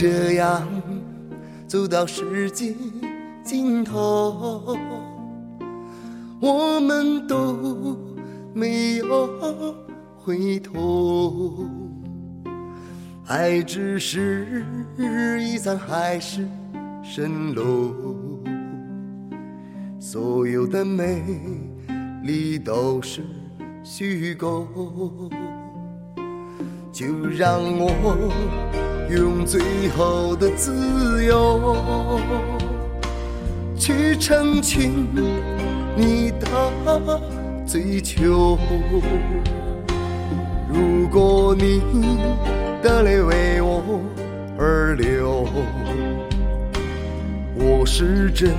这样走到世界尽头，我们都没有回头，爱只是一场海市蜃楼，所有的美丽都是虚构，就让我。用最后的自由去成全你的追求。如果你的泪为我而流，我是真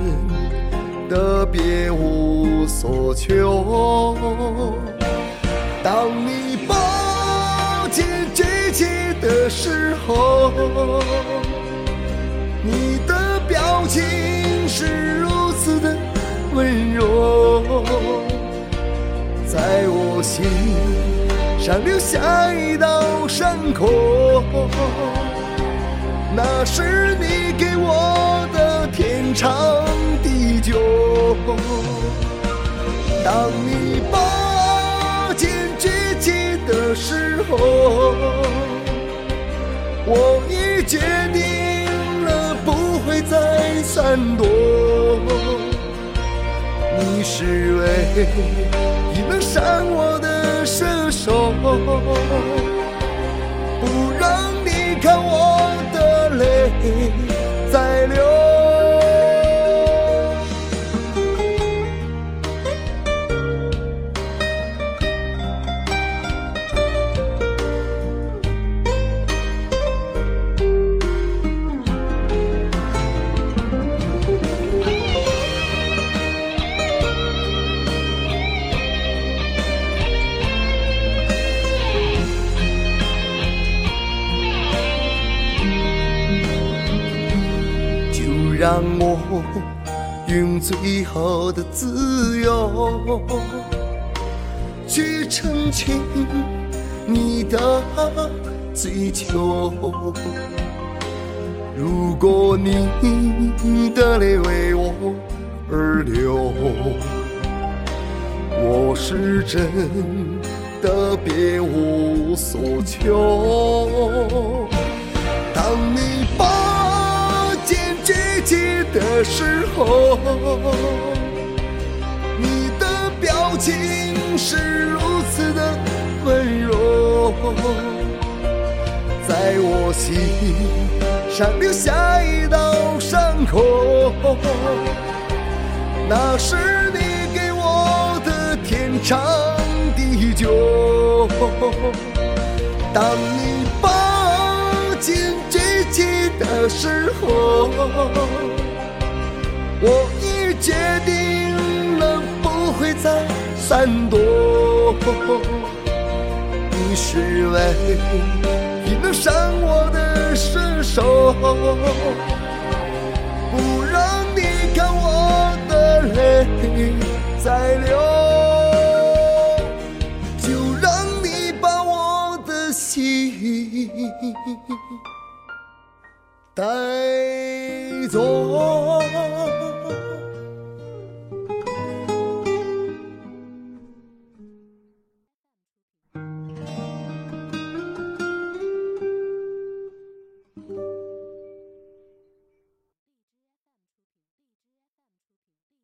的别无所求。当你抱。的时候，你的表情是如此的温柔，在我心上留下一道伤口，那是你给我的天长地久。当你把剑举起的时候。我已决定了，不会再闪躲。你是唯一能伤我的射手，让我用最后的自由去成全你的追求。如果你的泪为我而流，我是真的别无所求。当你把的时候，你的表情是如此的温柔，在我心上留下一道伤口，那是你给我的天长地久。当你抱紧举起的时候。我已决定了，不会再闪躲。你是唯一能伤我的射手，不让你看我的泪在流，就让你把我的心带走。